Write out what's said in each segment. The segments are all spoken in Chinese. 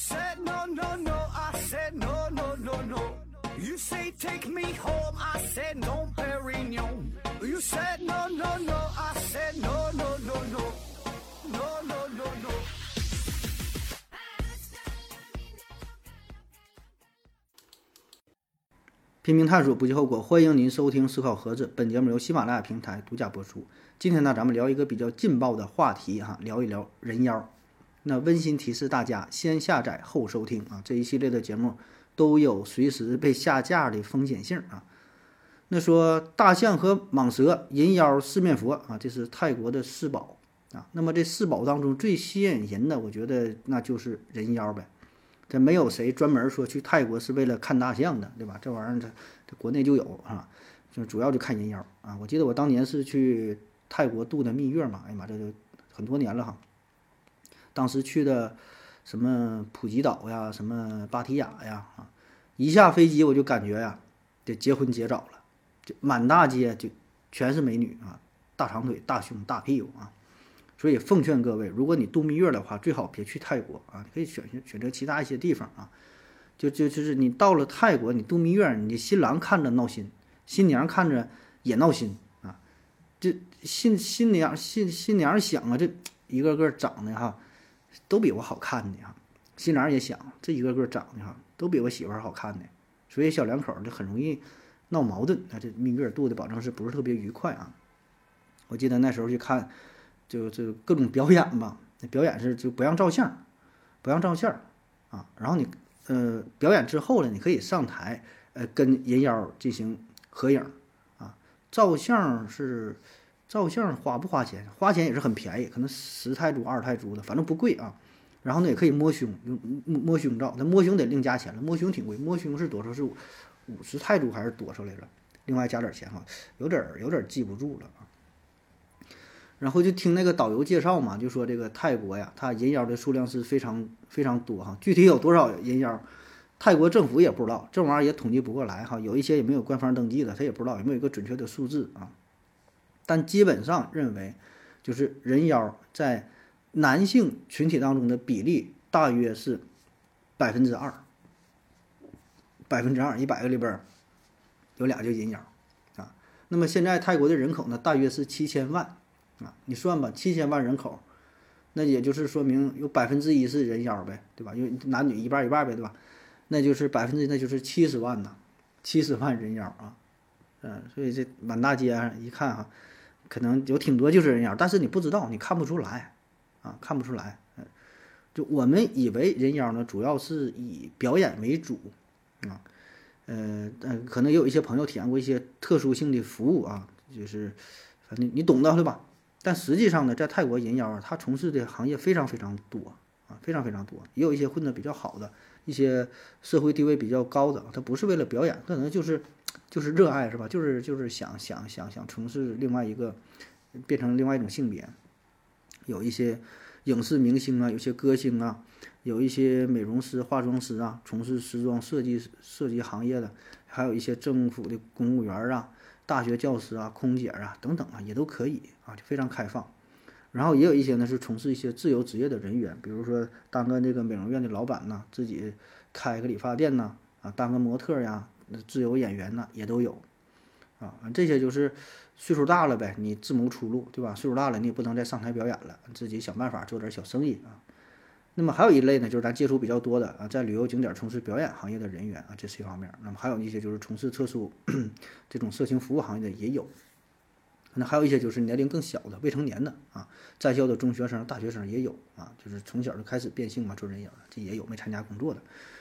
said no no no, I said no no no no. You say take me home, I said no, Perignon. You said no no no, I said no no no no, no no no no. 拼命探索，不计后果。欢迎您收听《思考盒子》，本节目由喜马拉雅平台独家播出。今天呢，咱们聊一个比较劲爆的话题哈，聊一聊人妖。那温馨提示大家，先下载后收听啊！这一系列的节目都有随时被下架的风险性啊。那说大象和蟒蛇、人妖、四面佛啊，这是泰国的四宝啊。那么这四宝当中最吸引人的，我觉得那就是人妖呗。这没有谁专门说去泰国是为了看大象的，对吧？这玩意儿这这国内就有啊，就主要就看人妖啊。我记得我当年是去泰国度的蜜月嘛，哎呀妈，这就很多年了哈。当时去的什么普吉岛呀，什么芭提雅呀，啊，一下飞机我就感觉呀，得结婚结早了，就满大街就全是美女啊，大长腿、大胸、大屁股啊。所以奉劝各位，如果你度蜜月的话，最好别去泰国啊，可以选选选择其他一些地方啊。就就就是你到了泰国，你度蜜月，你新郎看着闹心，新娘看着也闹心啊。这新新娘新新娘想啊，这一个个长得哈，都比我好看的哈。新郎也想，这一个个长得哈，都比我媳妇儿好看的。所以小两口就很容易闹矛盾那。这蜜月度的保证是不是特别愉快啊？我记得那时候去看。就就各种表演吧，那表演是就不让照相，不让照相啊。然后你呃表演之后呢，你可以上台呃跟人妖进行合影啊。照相是照相花不花钱？花钱也是很便宜，可能十泰铢、二十泰铢的，反正不贵啊。然后呢也可以摸胸，摸摸胸照，那摸胸得另加钱了，摸胸挺贵，摸胸是多少？是五十泰铢还是多少来着？另外加点钱哈，有点有点记不住了啊。然后就听那个导游介绍嘛，就说这个泰国呀，它人妖的数量是非常非常多哈。具体有多少人妖，泰国政府也不知道，这玩意儿也统计不过来哈。有一些也没有官方登记的，他也不知道有没有一个准确的数字啊。但基本上认为，就是人妖在男性群体当中的比例大约是百分之二，百分之二，一百个里边有俩就人妖啊。那么现在泰国的人口呢，大约是七千万。啊，你算吧，七千万人口，那也就是说明有百分之一是人妖呗，对吧？因为男女一半一半呗，对吧？那就是百分之那就是七十万呐，七十万人妖啊，嗯，所以这满大街上一看哈，可能有挺多就是人妖，但是你不知道，你看不出来啊，看不出来。嗯，就我们以为人妖呢，主要是以表演为主啊，呃，可能也有一些朋友体验过一些特殊性的服务啊，就是反正你懂的对吧？但实际上呢，在泰国人妖啊，他从事的行业非常非常多啊，非常非常多，也有一些混得比较好的，一些社会地位比较高的，他不是为了表演，可能就是就是热爱是吧？就是就是想想想想从事另外一个，变成另外一种性别。有一些影视明星啊，有些歌星啊，有一些美容师、化妆师啊，从事时装设计设计行业的，还有一些政府的公务员啊。大学教师啊，空姐啊，等等啊，也都可以啊，就非常开放。然后也有一些呢是从事一些自由职业的人员，比如说当个这个美容院的老板呐，自己开个理发店呐，啊，当个模特呀，自由演员呐，也都有啊。这些就是岁数大了呗，你自谋出路，对吧？岁数大了，你也不能再上台表演了，自己想办法做点小生意啊。那么还有一类呢，就是咱接触比较多的啊，在旅游景点从事表演行业的人员啊，这是一方面。那么还有一些就是从事特殊 这种色情服务行业的也有。那还有一些就是年龄更小的未成年的啊，在校的中学生、大学生也有啊，就是从小就开始变性嘛，做人影这也有，没参加工作的。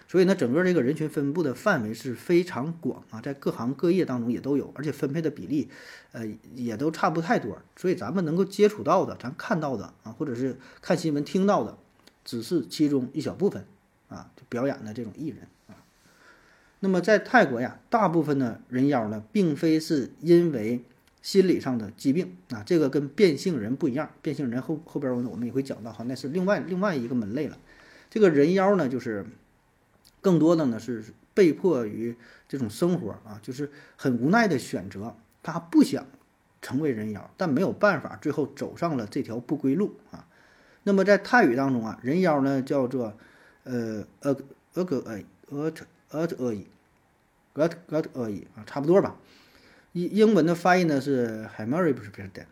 所以呢，整个这个人群分布的范围是非常广啊，在各行各业当中也都有，而且分配的比例，呃，也都差不太多。所以咱们能够接触到的，咱看到的啊，或者是看新闻听到的。只是其中一小部分，啊，就表演的这种艺人啊。那么在泰国呀，大部分的人妖呢，并非是因为心理上的疾病啊，这个跟变性人不一样。变性人后后边我们也会讲到哈，那是另外另外一个门类了。这个人妖呢，就是更多的呢是被迫于这种生活啊，就是很无奈的选择，他不想成为人妖，但没有办法，最后走上了这条不归路啊。那么在泰语当中啊，人妖呢叫做，呃呃呃个呃呃呃呃伊，got got 呃伊啊，差不多吧。英英文的翻译呢是 h a m e r y 不是别的，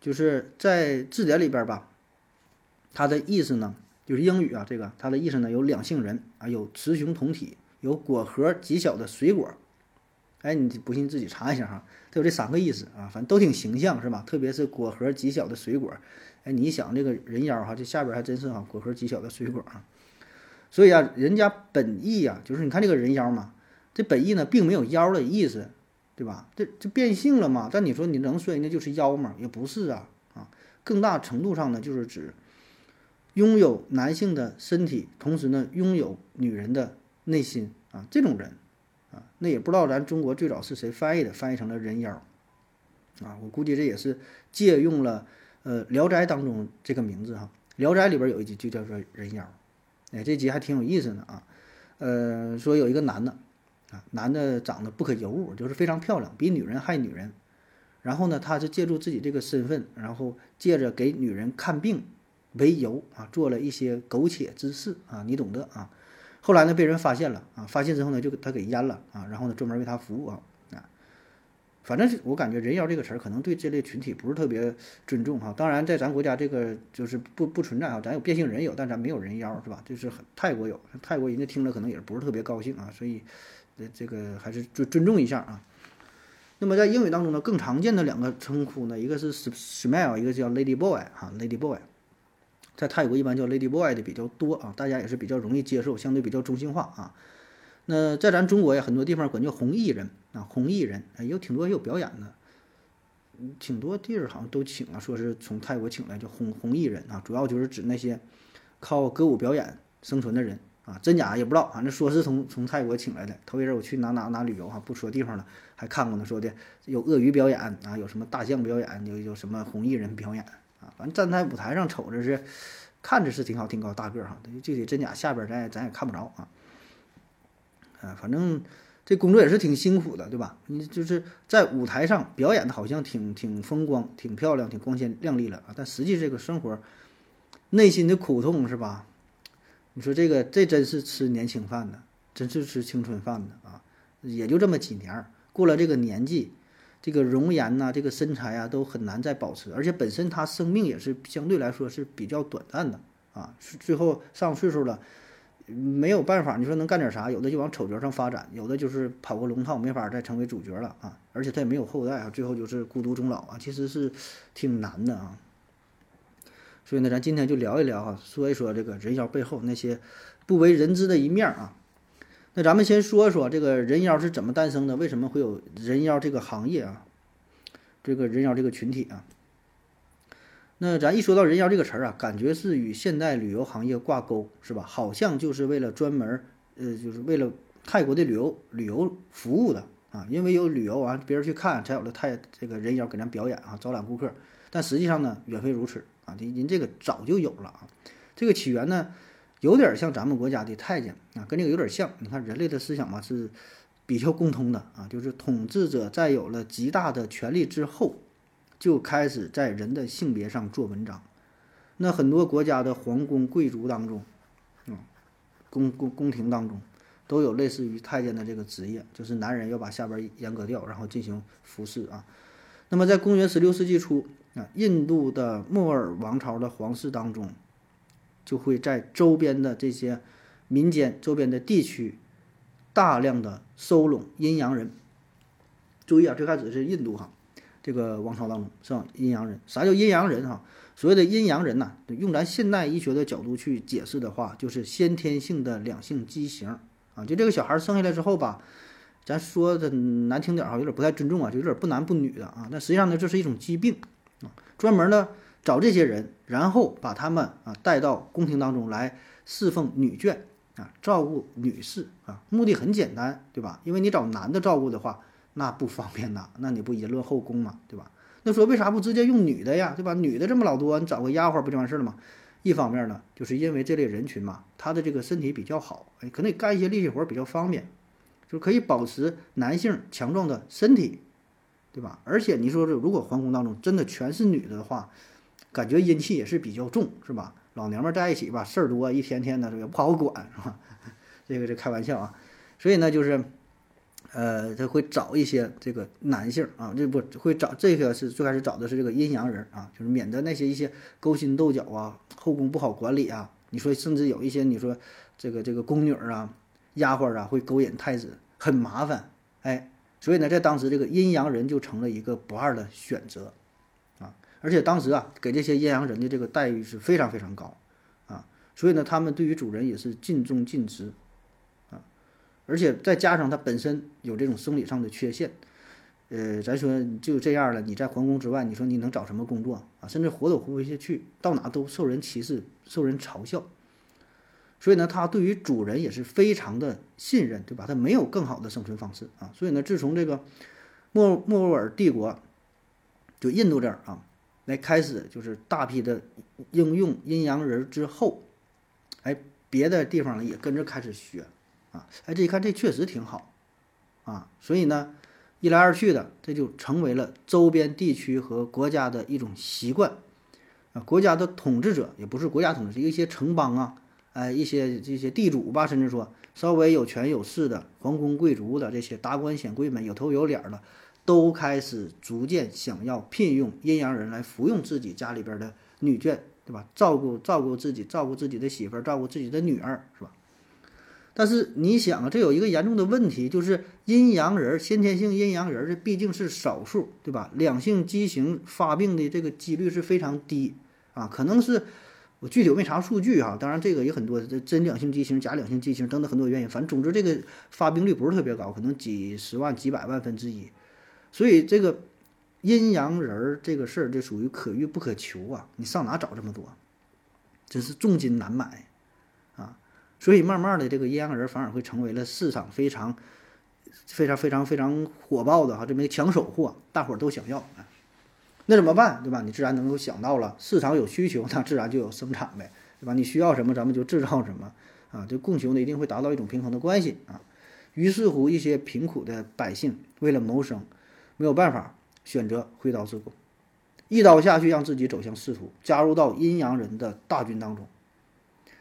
就是在字典里边吧，它的意思呢就是英语啊，这个它的意思呢有两性人啊，有雌雄同体，有果核极小的水果。哎，你不信自己查一下哈，它有这三个意思啊，反正都挺形象是吧？特别是果核极小的水果。哎，你一想这个人妖哈，这下边还真是哈，果核极小的水果啊。所以啊，人家本意呀，就是你看这个人妖嘛，这本意呢并没有妖的意思，对吧？这这变性了嘛？但你说你能说人家就是妖吗？也不是啊啊，更大程度上呢，就是指拥有男性的身体，同时呢拥有女人的内心啊，这种人。啊，那也不知道咱中国最早是谁翻译的，翻译成了人妖，啊，我估计这也是借用了呃《聊斋》当中这个名字哈，《聊斋》里边有一集就叫做人妖，哎，这集还挺有意思的啊，呃，说有一个男的啊，男的长得不可尤物，就是非常漂亮，比女人还女人，然后呢，他是借助自己这个身份，然后借着给女人看病为由啊，做了一些苟且之事啊，你懂得啊。后来呢，被人发现了啊！发现之后呢，就他给阉了啊！然后呢，专门为他服务啊啊！反正是我感觉“人妖”这个词儿可能对这类群体不是特别尊重哈。当然，在咱国家这个就是不不存在啊，咱有变性人有，但咱没有人妖是吧？就是很泰国有，泰国人家听着可能也不是特别高兴啊。所以，这，这个还是尊尊重一下啊。那么在英语当中呢，更常见的两个称呼呢，一个是 smile，一个叫 lady boy 哈，lady boy。在泰国一般叫 Lady Boy 的比较多啊，大家也是比较容易接受，相对比较中性化啊。那在咱中国呀，很多地方管叫红艺人啊，红艺人哎，有挺多有表演的，挺多地儿好像都请了，说是从泰国请来叫红红艺人啊，主要就是指那些靠歌舞表演生存的人啊，真假也不知道，反正说是从从泰国请来的。头一阵我去哪哪哪旅游哈，不说地方了，还看过呢，说的有鳄鱼表演啊，有什么大象表演，有有什么红艺人表演。反正站在舞台上瞅着是，看着是挺好挺高大个哈，具体真假下边咱咱也看不着啊。啊，反正这工作也是挺辛苦的，对吧？你就是在舞台上表演的好像挺挺风光、挺漂亮、挺光鲜亮丽了啊，但实际这个生活内心的苦痛是吧？你说这个这真是吃年轻饭的，真是吃青春饭的啊！也就这么几年，过了这个年纪。这个容颜呐，这个身材啊，都很难再保持，而且本身他生命也是相对来说是比较短暂的啊。最后上岁数了，没有办法，你说能干点啥？有的就往丑角上发展，有的就是跑个龙套，没法再成为主角了啊。而且他也没有后代啊，最后就是孤独终老啊，其实是挺难的啊。所以呢，咱今天就聊一聊啊，说一说这个人妖背后那些不为人知的一面啊。那咱们先说说这个人妖是怎么诞生的？为什么会有人妖这个行业啊？这个人妖这个群体啊？那咱一说到人妖这个词儿啊，感觉是与现代旅游行业挂钩，是吧？好像就是为了专门呃，就是为了泰国的旅游旅游服务的啊，因为有旅游完别人去看，才有了泰这个人妖给咱表演啊，招揽顾客。但实际上呢，远非如此啊，您这个早就有了啊，这个起源呢？有点像咱们国家的太监啊，跟这个有点像。你看人类的思想嘛是比较共通的啊，就是统治者在有了极大的权力之后，就开始在人的性别上做文章。那很多国家的皇宫贵族当中，嗯，宫宫宫廷当中都有类似于太监的这个职业，就是男人要把下边阉割掉，然后进行服侍啊。那么在公元十六世纪初啊，印度的莫尔王朝的皇室当中。就会在周边的这些民间、周边的地区大量的收拢阴阳人。注意啊，最开始是印度哈，这个王朝当中是吧？阴阳人，啥叫阴阳人哈？所谓的阴阳人呐，用咱现代医学的角度去解释的话，就是先天性的两性畸形啊。就这个小孩生下来之后吧，咱说的难听点儿哈，有点不太尊重啊，就有点不男不女的啊。但实际上呢，这是一种疾病啊，专门呢。找这些人，然后把他们啊带到宫廷当中来侍奉女眷啊，照顾女士啊，目的很简单，对吧？因为你找男的照顾的话，那不方便呐，那你不淫乱后宫嘛，对吧？那说为啥不直接用女的呀，对吧？女的这么老多，你找个丫鬟不就完事了吗？一方面呢，就是因为这类人群嘛，他的这个身体比较好，哎，可能干一些力气活比较方便，就可以保持男性强壮的身体，对吧？而且你说这如果皇宫当中真的全是女的的话，感觉阴气也是比较重，是吧？老娘们在一起吧，事儿多，一天天的这个不好管，是吧？这个这开玩笑啊。所以呢，就是，呃，他会找一些这个男性啊，这不会找这个是最开始找的是这个阴阳人啊，就是免得那些一些勾心斗角啊，后宫不好管理啊。你说，甚至有一些你说这个这个宫女啊、丫鬟啊会勾引太子，很麻烦，哎。所以呢，在当时这个阴阳人就成了一个不二的选择，而且当时啊，给这些阴阳人的这个待遇是非常非常高，啊，所以呢，他们对于主人也是尽忠尽职，啊，而且再加上他本身有这种生理上的缺陷，呃，咱说就这样了，你在皇宫之外，你说你能找什么工作啊？甚至活都活不下去，到哪都受人歧视，受人嘲笑。所以呢，他对于主人也是非常的信任，对吧？他没有更好的生存方式啊。所以呢，自从这个莫莫卧儿帝国，就印度这儿啊，来开始就是大批的应用阴阳人之后，哎，别的地方呢也跟着开始学啊。哎，这一看这确实挺好啊。所以呢，一来二去的，这就成为了周边地区和国家的一种习惯啊。国家的统治者也不是国家统治，一些城邦啊。哎，一些这些地主吧，甚至说稍微有权有势的皇宫贵族的这些达官显贵们，有头有脸的，都开始逐渐想要聘用阴阳人来服用自己家里边的女眷，对吧？照顾照顾自己，照顾自己的媳妇儿，照顾自己的女儿，是吧？但是你想啊，这有一个严重的问题，就是阴阳人先天性阴阳人这毕竟是少数，对吧？两性畸形发病的这个几率是非常低啊，可能是。我具体我没查数据哈，当然这个也很多，这真两性畸形、假两性畸形等等很多原因，反正总之这个发病率不是特别高，可能几十万、几百万分之一。所以这个阴阳人儿这个事儿，这属于可遇不可求啊！你上哪找这么多？真是重金难买啊！所以慢慢的，这个阴阳人反而会成为了市场非常、非常、非常、非常火爆的哈这么一个抢手货，大伙儿都想要啊。那怎么办，对吧？你自然能够想到了，市场有需求，那自然就有生产呗，对吧？你需要什么，咱们就制造什么，啊，这供求呢一定会达到一种平衡的关系啊。于是乎，一些贫苦的百姓为了谋生，没有办法，选择挥刀自宫，一刀下去让自己走向仕途，加入到阴阳人的大军当中。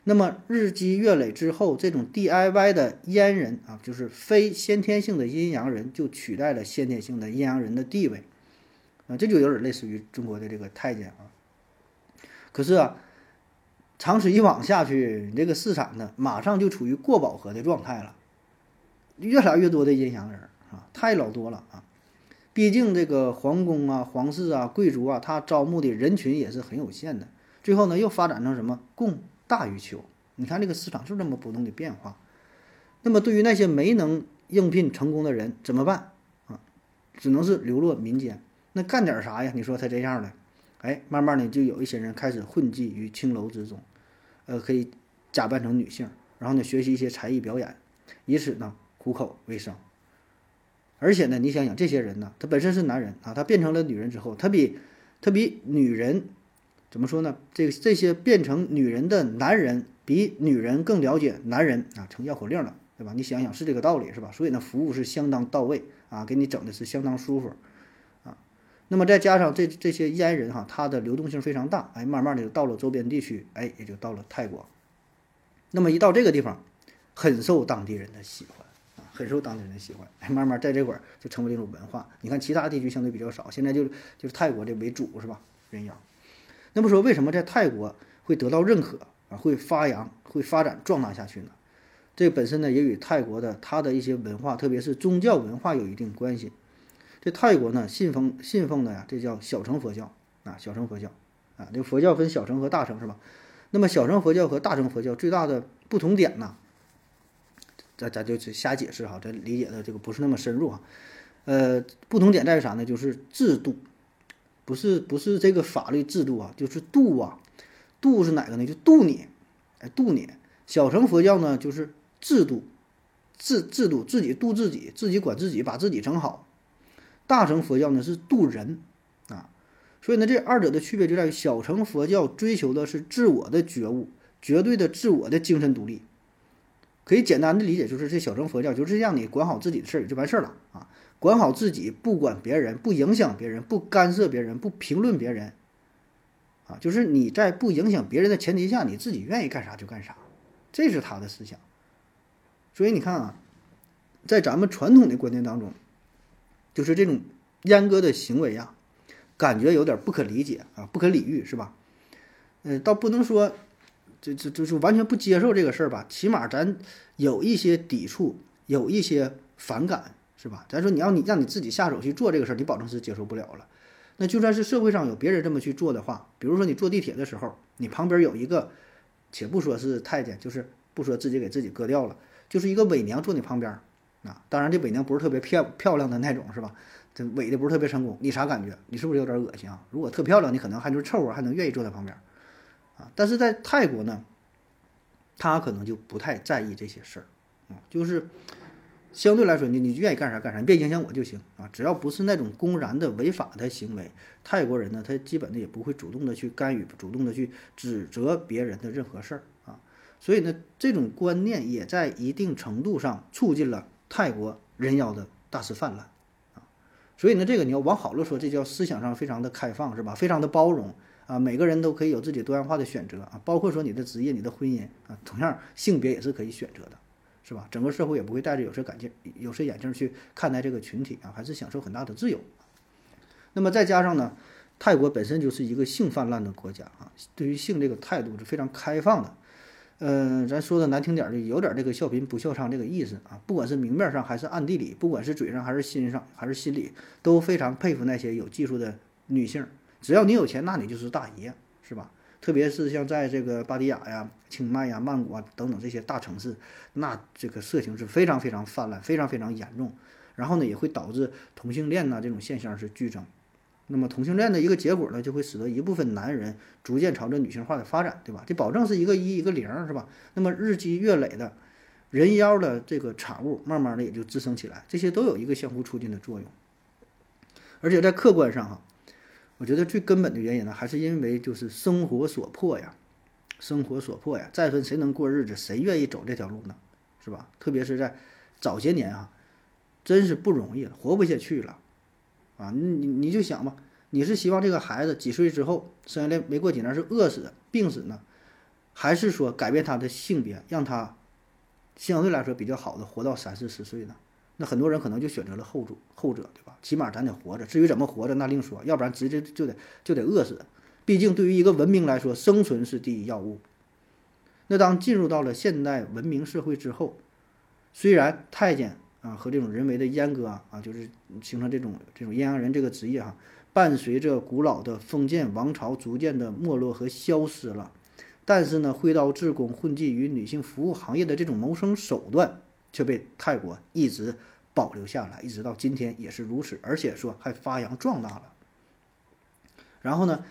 那么日积月累之后，这种 DIY 的阉人啊，就是非先天性的阴阳人，就取代了先天性的阴阳人的地位。啊，这就有点类似于中国的这个太监啊。可是啊，长此以往下去，你这个市场呢，马上就处于过饱和的状态了。越来越多的阴阳人啊，太老多了啊。毕竟这个皇宫啊、皇室啊、贵族啊，他招募的人群也是很有限的。最后呢，又发展成什么供大于求。你看这个市场就这么不断的变化。那么对于那些没能应聘成功的人怎么办啊？只能是流落民间。那干点啥呀？你说他这样的，哎，慢慢的就有一些人开始混迹于青楼之中，呃，可以假扮成女性，然后呢学习一些才艺表演，以此呢糊口为生。而且呢，你想想这些人呢，他本身是男人啊，他变成了女人之后，他比他比女人怎么说呢？这个这些变成女人的男人比女人更了解男人啊，成绕口令了，对吧？你想想是这个道理是吧？所以呢，服务是相当到位啊，给你整的是相当舒服啊。那么再加上这这些烟人哈，他的流动性非常大，哎，慢慢的就到了周边地区，哎，也就到了泰国。那么一到这个地方，很受当地人的喜欢，很受当地人的喜欢，哎，慢慢在这块儿就成为一种文化。你看其他地区相对比较少，现在就就是泰国这为主是吧？人妖。那么说为什么在泰国会得到认可啊，会发扬、会发展壮大下去呢？这本身呢也与泰国的它的一些文化，特别是宗教文化有一定关系。这泰国呢，信奉信奉的呀，这叫小乘佛教啊，小乘佛教啊，这佛教分小乘和大乘是吧？那么小乘佛教和大乘佛教最大的不同点呢，咱咱就瞎解释哈，咱理解的这个不是那么深入哈。呃，不同点在于啥呢？就是制度，不是不是这个法律制度啊，就是度啊，度是哪个呢？就度你，哎，度你。小乘佛教呢，就是制度，制制度自己度自己，自己管自己，把自己整好。大乘佛教呢是度人，啊，所以呢这二者的区别就在于小乘佛教追求的是自我的觉悟，绝对的自我的精神独立。可以简单的理解就是这小乘佛教就是让你管好自己的事儿就完事儿了啊，管好自己，不管别人，不影响别人，不干涉别人，不评论别人，啊，就是你在不影响别人的前提下，你自己愿意干啥就干啥，这是他的思想。所以你看啊，在咱们传统的观念当中，就是这种阉割的行为呀，感觉有点不可理解啊，不可理喻，是吧？呃，倒不能说这这就是完全不接受这个事儿吧，起码咱有一些抵触，有一些反感，是吧？咱说你要你让你自己下手去做这个事儿，你保证是接受不了了。那就算是社会上有别人这么去做的话，比如说你坐地铁的时候，你旁边有一个，且不说是太监，就是不说自己给自己割掉了。就是一个伪娘坐你旁边儿，啊，当然这伪娘不是特别漂漂亮的那种，是吧？这伪的不是特别成功，你啥感觉？你是不是有点恶心啊？如果特漂亮，你可能还就是凑合，还能愿意坐在旁边，啊。但是在泰国呢，他可能就不太在意这些事儿，啊，就是相对来说，你你愿意干啥干啥，你别影响我就行啊。只要不是那种公然的违法的行为，泰国人呢，他基本的也不会主动的去干预，主动的去指责别人的任何事儿啊。所以呢，这种观念也在一定程度上促进了泰国人妖的大肆泛滥，啊，所以呢，这个你要往好了说，这叫思想上非常的开放，是吧？非常的包容啊，每个人都可以有自己多样化的选择啊，包括说你的职业、你的婚姻啊，同样性别也是可以选择的，是吧？整个社会也不会戴着有色眼镜、有色眼镜去看待这个群体啊，还是享受很大的自由。那么再加上呢，泰国本身就是一个性泛滥的国家啊，对于性这个态度是非常开放的。嗯，咱说的难听点儿的，有点这个笑贫不笑娼这个意思啊。不管是明面上还是暗地里，不管是嘴上还是心上还是心里，都非常佩服那些有技术的女性。只要你有钱，那你就是大爷，是吧？特别是像在这个巴迪亚呀、清迈呀、曼谷啊等等这些大城市，那这个色情是非常非常泛滥，非常非常严重。然后呢，也会导致同性恋呐这种现象是剧增。那么同性恋的一个结果呢，就会使得一部分男人逐渐朝着女性化的发展，对吧？这保证是一个一，一个零，是吧？那么日积月累的人妖的这个产物，慢慢的也就滋生起来，这些都有一个相互促进的作用。而且在客观上哈，我觉得最根本的原因呢，还是因为就是生活所迫呀，生活所迫呀。再分谁能过日子，谁愿意走这条路呢？是吧？特别是在早些年啊，真是不容易了，活不下去了。啊，你你你就想吧，你是希望这个孩子几岁之后生下来没过几年是饿死、病死呢，还是说改变他的性别，让他相对来说比较好的活到三四十岁呢？那很多人可能就选择了后者，后者对吧？起码咱得活着，至于怎么活着那另说，要不然直接就得就得饿死。毕竟对于一个文明来说，生存是第一要务。那当进入到了现代文明社会之后，虽然太监。啊，和这种人为的阉割啊，啊，就是形成这种这种阴阳人这个职业哈，伴随着古老的封建王朝逐渐的没落和消失了。但是呢，挥刀自宫、混迹于女性服务行业的这种谋生手段却被泰国一直保留下来，一直到今天也是如此，而且说还发扬壮大了。然后呢，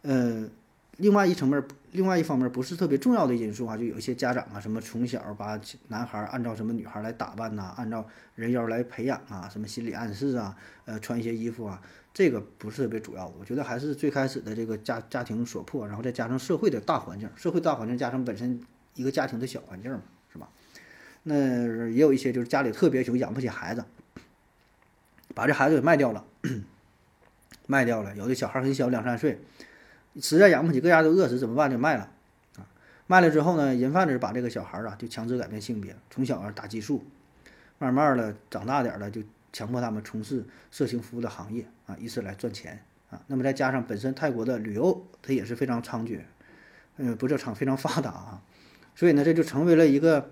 呃。另外一层面，另外一方面不是特别重要的因素啊，就有一些家长啊，什么从小把男孩按照什么女孩来打扮呐，按照人妖来培养啊，什么心理暗示啊，呃，穿一些衣服啊，这个不是特别主要。我觉得还是最开始的这个家家庭所迫，然后再加上社会的大环境，社会大环境加上本身一个家庭的小环境嘛，那也有一些就是家里特别穷，养不起孩子，把这孩子给卖掉了，卖掉了。有的小孩很小，两三岁。实在养不起，各家都饿死，怎么办？就卖了，啊，卖了之后呢，人贩子把这个小孩啊，就强制改变性别，从小啊打激素，慢慢的长大点了，就强迫他们从事色情服务的行业啊，以此来赚钱啊。那么再加上本身泰国的旅游它也是非常猖獗，嗯，不叫猖，非常发达啊，所以呢，这就成为了一个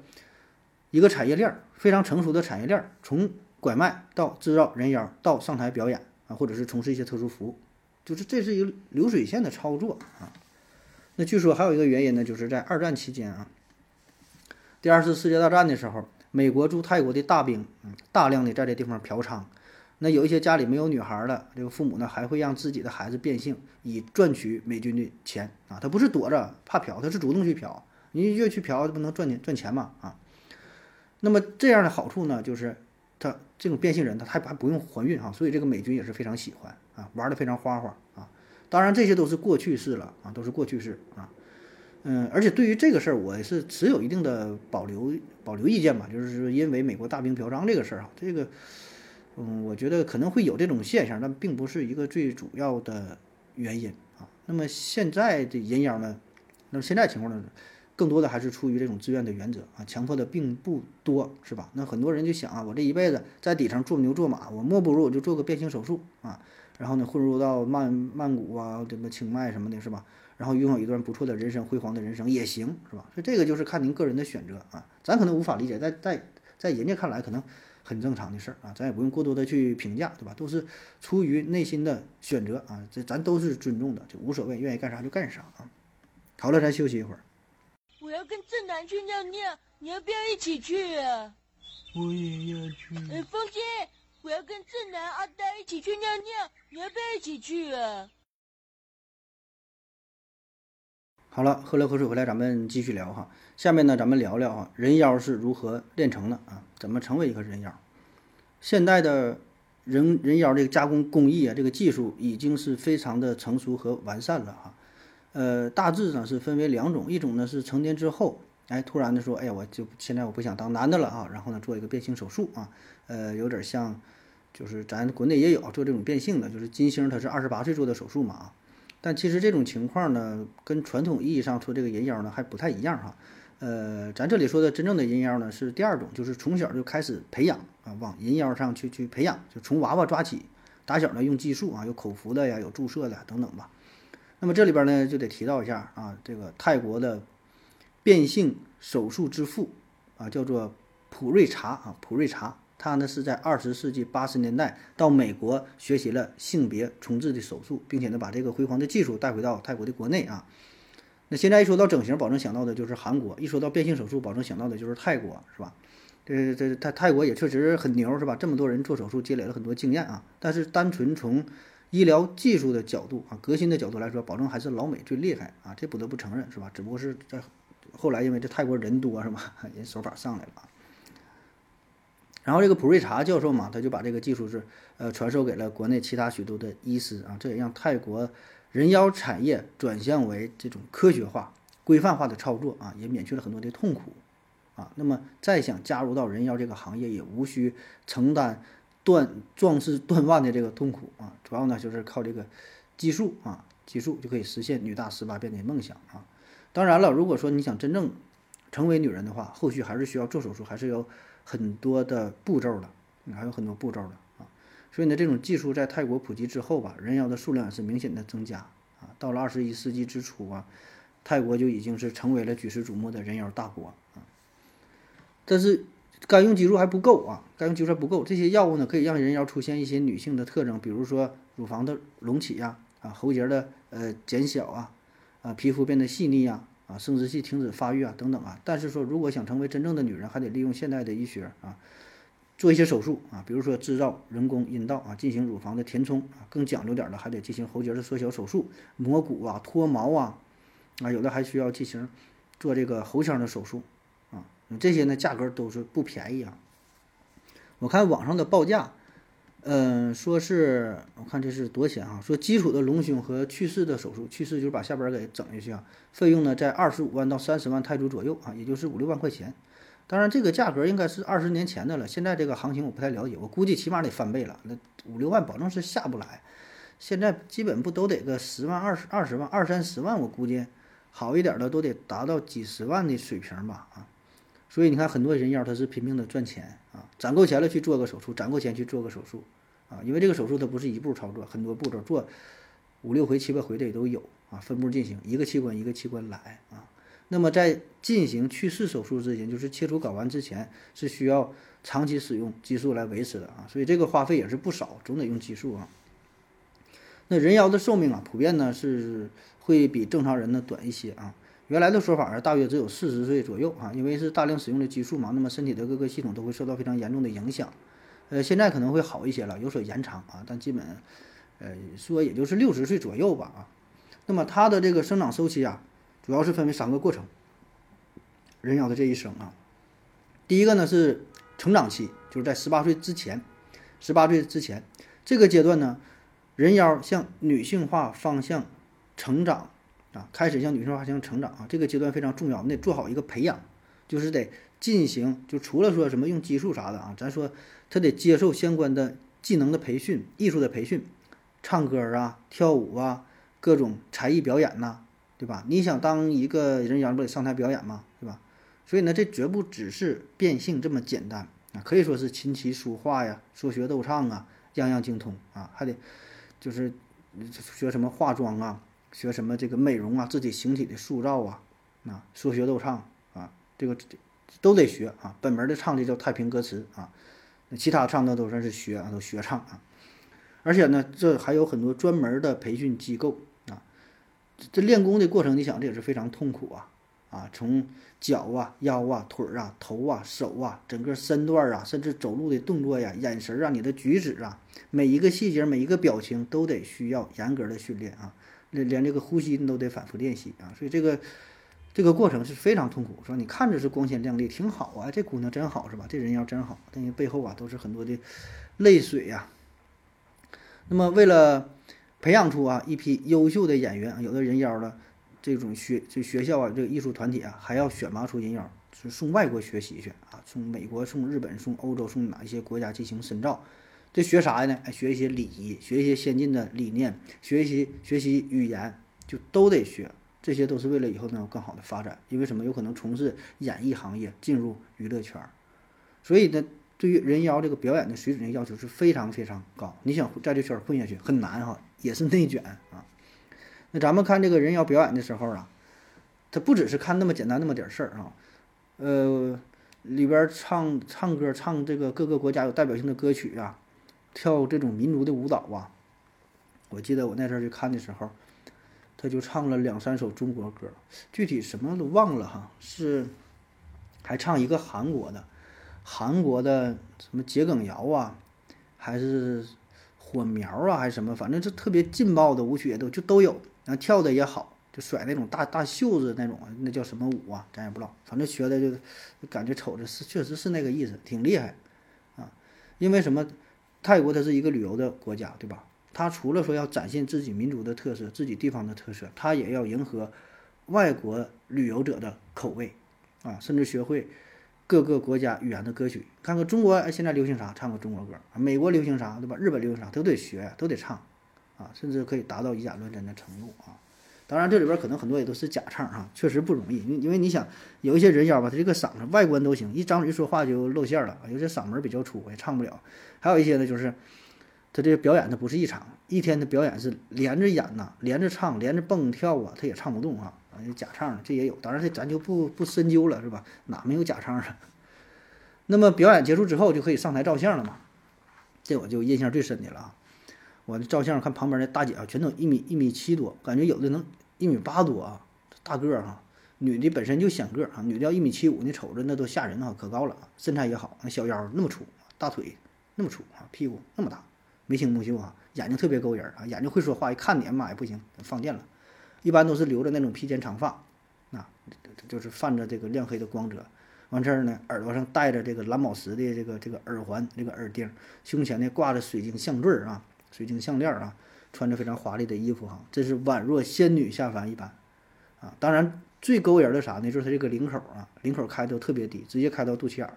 一个产业链儿，非常成熟的产业链儿，从拐卖到制造人妖，到上台表演啊，或者是从事一些特殊服务。就是这是一个流水线的操作啊，那据说还有一个原因呢，就是在二战期间啊，第二次世界大战的时候，美国驻泰国的大兵大量的在这地方嫖娼，那有一些家里没有女孩的这个父母呢，还会让自己的孩子变性，以赚取美军的钱啊，他不是躲着怕嫖，他是主动去嫖，你越去嫖，不能赚钱赚钱嘛啊，那么这样的好处呢，就是他这种变性人他还还不用怀孕哈，所以这个美军也是非常喜欢。啊，玩的非常花花啊！当然，这些都是过去式了啊，都是过去式啊。嗯，而且对于这个事儿，我是持有一定的保留保留意见吧，就是因为美国大兵嫖娼这个事儿哈，这个，嗯，我觉得可能会有这种现象，但并不是一个最主要的原因啊。那么现在的人妖呢，那么现在情况呢，更多的还是出于这种自愿的原则啊，强迫的并不多，是吧？那很多人就想啊，我这一辈子在底层做牛做马，我莫不如我就做个变性手术啊，然后呢混入到曼曼谷啊，什么清迈什么的，是吧？然后拥有一段不错的人生，辉煌的人生也行，是吧？所以这个就是看您个人的选择啊，咱可能无法理解，在在在人家看来可能很正常的事儿啊，咱也不用过多的去评价，对吧？都是出于内心的选择啊，这咱都是尊重的，就无所谓，愿意干啥就干啥啊。好了，咱休息一会儿。我要跟正南去尿尿，你要不要一起去啊？我也要去。哎，风姐，我要跟正南、阿呆一起去尿尿，你要不要一起去啊？好了，喝了口水回来，咱们继续聊哈。下面呢，咱们聊聊啊，人妖是如何炼成的啊？怎么成为一个人妖？现代的人人妖这个加工工艺啊，这个技术已经是非常的成熟和完善了哈。呃，大致呢是分为两种，一种呢是成年之后，哎，突然的说，哎呀，我就现在我不想当男的了啊，然后呢做一个变性手术啊，呃，有点像，就是咱国内也有做这种变性的，就是金星他是二十八岁做的手术嘛啊。但其实这种情况呢，跟传统意义上说这个人妖呢还不太一样哈。呃，咱这里说的真正的人妖呢是第二种，就是从小就开始培养啊，往人妖上去去培养，就从娃娃抓起，打小呢用技术啊，有口服的呀，有注射的等等吧。那么这里边呢就得提到一下啊，这个泰国的变性手术之父啊，叫做普瑞查啊，普瑞查。他呢是在二十世纪八十年代到美国学习了性别重置的手术，并且呢把这个辉煌的技术带回到泰国的国内啊。那现在一说到整形，保证想到的就是韩国；一说到变性手术，保证想到的就是泰国，是吧？这这泰泰国也确实很牛，是吧？这么多人做手术，积累了很多经验啊。但是单纯从医疗技术的角度啊，革新的角度来说，保证还是老美最厉害啊，这不得不承认，是吧？只不过是在后来因为这泰国人多，是吧？人手法上来了。然后这个普瑞查教授嘛，他就把这个技术是呃传授给了国内其他许多的医师啊，这也让泰国人妖产业转向为这种科学化、规范化的操作啊，也免去了很多的痛苦啊。那么再想加入到人妖这个行业，也无需承担断壮士断腕的这个痛苦啊。主要呢就是靠这个技术啊，技术就可以实现女大十八变的梦想啊。当然了，如果说你想真正成为女人的话，后续还是需要做手术，还是要。很多的步骤的，还有很多步骤的啊，所以呢，这种技术在泰国普及之后吧，人妖的数量也是明显的增加啊。到了二十一世纪之初啊，泰国就已经是成为了举世瞩目的人妖大国啊。但是该用激素还不够啊，该用激素还不够。这些药物呢，可以让人妖出现一些女性的特征，比如说乳房的隆起呀，啊，喉结的呃减小啊，啊，皮肤变得细腻呀。啊，生殖器停止发育啊，等等啊。但是说，如果想成为真正的女人，还得利用现代的医学啊，做一些手术啊，比如说制造人工阴道啊，进行乳房的填充啊，更讲究点的还得进行喉结的缩小手术，磨骨啊，脱毛啊，啊，有的还需要进行做这个喉腔的手术。这些呢，价格都是不便宜啊。我看网上的报价。嗯，说是我看这是多钱啊？说基础的隆胸和去势的手术，去势就是把下边给整下去啊，费用呢在二十五万到三十万泰铢左右啊，也就是五六万块钱。当然，这个价格应该是二十年前的了，现在这个行情我不太了解，我估计起码得翻倍了。那五六万保证是下不来，现在基本不都得个十万、二十二十万、二三十万，我估计好一点的都得达到几十万的水平吧啊。所以你看，很多人妖他是拼命的赚钱啊，攒够钱了去做个手术，攒够钱去做个手术。啊，因为这个手术它不是一步操作，很多步骤做五六回、七八回的也都有啊，分步进行，一个器官一个器官来啊。那么在进行去势手术之前，就是切除睾丸之前，是需要长期使用激素来维持的啊，所以这个花费也是不少，总得用激素啊。那人妖的寿命啊，普遍呢是会比正常人呢短一些啊。原来的说法呢，大约只有四十岁左右啊，因为是大量使用的激素嘛，那么身体的各个系统都会受到非常严重的影响。呃，现在可能会好一些了，有所延长啊，但基本，呃，说也就是六十岁左右吧啊。那么它的这个生长周期啊，主要是分为三个过程。人妖的这一生啊，第一个呢是成长期，就是在十八岁之前，十八岁之前这个阶段呢，人妖向女性化方向成长啊，开始向女性化方向成长啊，这个阶段非常重要，你得做好一个培养，就是得进行，就除了说什么用激素啥的啊，咱说。他得接受相关的技能的培训、艺术的培训，唱歌啊、跳舞啊、各种才艺表演呐，对吧？你想当一个人妖，不得上台表演吗？对吧？所以呢，这绝不只是变性这么简单啊，可以说是琴棋书画呀，说学逗唱啊，样样精通啊，还得就是学什么化妆啊，学什么这个美容啊，自己形体的塑造啊，啊，说学逗唱啊，这个都得学啊。本门的唱的叫太平歌词啊，那其他唱的都算是学啊，都学唱啊。而且呢，这还有很多专门的培训机构啊。这练功的过程，你想这也是非常痛苦啊啊，从脚啊、腰啊、腿啊、头啊、手啊，整个身段啊，甚至走路的动作呀、眼神啊、你的举止啊，每一个细节、每一个表情都得需要严格的训练啊，连连这个呼吸你都得反复练习啊，所以这个这个过程是非常痛苦，是吧？你看着是光鲜亮丽，挺好啊，这姑娘真好，是吧？这人妖真好，但是背后啊都是很多的泪水呀。那么为了培养出啊一批优秀的演员，有的人妖呢。这种学这学校啊，这个艺术团体啊，还要选拔出人妖，是送外国学习去啊，送美国、送日本、送欧洲、送哪一些国家进行深造？这学啥呢？哎，学一些礼仪，学一些先进的理念，学习学习语言，就都得学。这些都是为了以后能有更好的发展。因为什么？有可能从事演艺行业，进入娱乐圈。所以呢，对于人妖这个表演的水准的要求是非常非常高。你想在这圈混下去很难哈，也是内卷啊。那咱们看这个人妖表演的时候啊，他不只是看那么简单那么点事儿啊，呃，里边唱唱歌唱这个各个国家有代表性的歌曲啊，跳这种民族的舞蹈啊。我记得我那阵儿去看的时候，他就唱了两三首中国歌，具体什么都忘了哈，是还唱一个韩国的，韩国的什么桔梗谣啊，还是火苗啊，还是什么，反正就特别劲爆的舞曲也都就都有。然后跳的也好，就甩那种大大袖子那种，那叫什么舞啊？咱也不知道，反正学的就感觉瞅着是确实是那个意思，挺厉害啊。因为什么？泰国它是一个旅游的国家，对吧？它除了说要展现自己民族的特色、自己地方的特色，它也要迎合外国旅游者的口味啊，甚至学会各个国家语言的歌曲。看看中国现在流行啥，唱个中国歌；美国流行啥，对吧？日本流行啥，都得学，都得唱。啊，甚至可以达到以假乱真的程度啊！当然，这里边可能很多也都是假唱哈，确实不容易。因因为你想，有一些人妖吧，他这个嗓子外观都行，一张嘴说话就露馅了。有些嗓门比较粗，也唱不了。还有一些呢，就是他这个表演他不是一场，一天的表演是连着演呐，连着唱，连着蹦跳啊，他也唱不动啊。啊，假唱这也有，当然这咱就不不深究了，是吧？哪没有假唱啊？那么表演结束之后就可以上台照相了嘛？这我就印象最深的了啊。我的照相看旁边那大姐啊，全都一米一米七多，感觉有的能一米八多啊，大个儿哈。女的本身就显个儿啊，女的要一米七五，你瞅着那都吓人啊，可高了啊。身材也好，那小腰那么粗，大腿那么粗啊，屁股那么大，眉清目秀啊，眼睛特别勾人啊，眼睛会说话，一看你妈呀不行，放电了。一般都是留着那种披肩长发，啊，就是泛着这个亮黑的光泽。完事儿呢，耳朵上戴着这个蓝宝石的这个这个耳环，这个耳钉，胸前呢挂着水晶项坠儿啊。水晶项链啊，穿着非常华丽的衣服哈，真是宛若仙女下凡一般，啊，当然最勾人的啥呢？就是它这个领口啊，领口开的特别低，直接开到肚脐眼儿，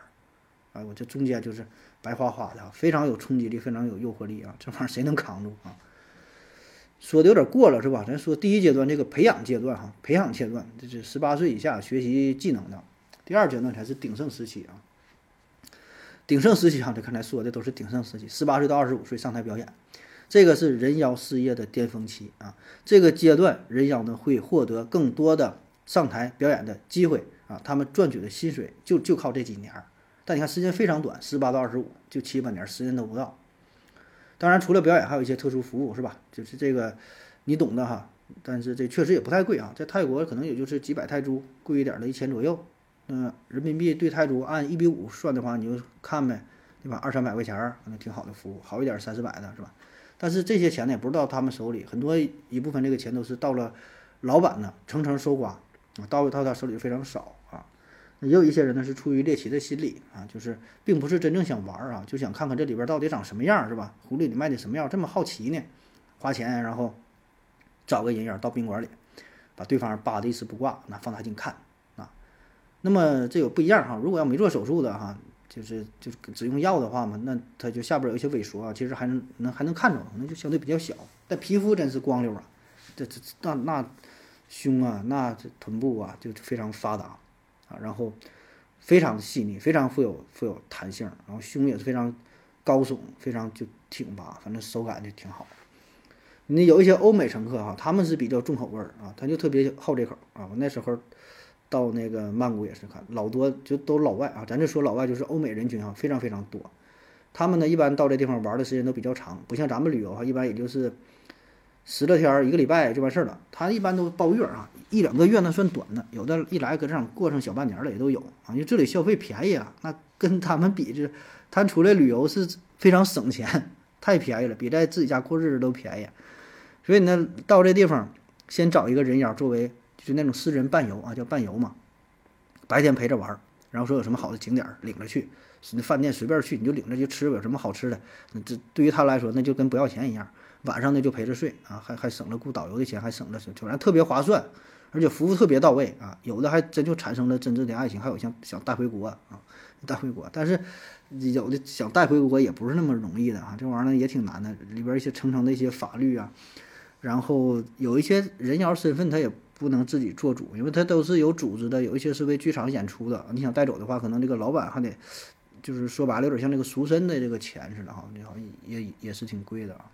啊，我这中间就是白花花的，非常有冲击力，非常有诱惑力啊，这玩意儿谁能扛住啊？说的有点过了是吧？咱说第一阶段这个培养阶段哈，培养阶段这是十八岁以下学习技能的，第二阶段才是鼎盛时期啊。鼎盛时期啊，这刚才说的都是鼎盛时期，十八岁到二十五岁上台表演。这个是人妖事业的巅峰期啊！这个阶段，人妖呢会获得更多的上台表演的机会啊！他们赚取的薪水就就靠这几年。但你看时间非常短，十八到二十五，就七八年，十年都不到。当然，除了表演，还有一些特殊服务，是吧？就是这个你懂的哈。但是这确实也不太贵啊，在泰国可能也就是几百泰铢，贵一点的一千左右。嗯，人民币对泰铢按一比五算的话，你就看呗，对吧？二三百块钱儿，可能挺好的服务，好一点三四百的是吧？但是这些钱呢，也不是到他们手里，很多一部分这个钱都是到了老板呢层层搜刮啊，到到他手里非常少啊。也有一些人呢是出于猎奇的心理啊，就是并不是真正想玩啊，就想看看这里边到底长什么样，是吧？狐狸里卖的什么样，这么好奇呢？花钱然后找个人影到宾馆里，把对方扒的一丝不挂，拿放大镜看啊。那么这有不一样哈，如果要没做手术的哈。就是就是只用药的话嘛，那它就下边有一些萎缩啊，其实还能能还能看着，可能就相对比较小。但皮肤真是光溜啊，这这那那胸啊，那这臀部啊就非常发达啊，然后非常细腻，非常富有富有弹性，然后胸也是非常高耸，非常就挺拔，反正手感就挺好。你有一些欧美乘客哈，他们是比较重口味儿啊，他就特别好这口啊。我那时候到那个曼谷也是看老多，就都老外啊，咱就说老外就是欧美人群啊，非常非常多。他们呢一般到这地方玩的时间都比较长，不像咱们旅游哈，一般也就是十来天一个礼拜就完事儿了。他一般都包月啊，一两个月那算短的，有的一来搁这儿过上小半年儿的也都有啊。因为这里消费便宜啊，那跟他们比，这他出来旅游是非常省钱，太便宜了，比在自己家过日子都便宜。所以呢，到这地方先找一个人妖作为就那种私人伴游啊，叫伴游嘛，白天陪着玩儿，然后说有什么好的景点儿领着去，那饭店随便去你就领着去吃，有什么好吃的，那这对于他来说那就跟不要钱一样。晚上呢就陪着睡啊，还还省了雇导游的钱，还省了反正特别划算，而且服务特别到位啊，有的还真就产生了真挚的爱情，还有像想带回国啊，带回国，但是有的想带回国也不是那么容易的啊，这玩意儿呢也挺难的，里边一些层层的一些法律啊。然后有一些人妖身份，他也不能自己做主，因为他都是有组织的，有一些是为剧场演出的。你想带走的话，可能这个老板还得，就是说白了，有点像这个赎身的这个钱似的哈，这好像也也是挺贵的啊。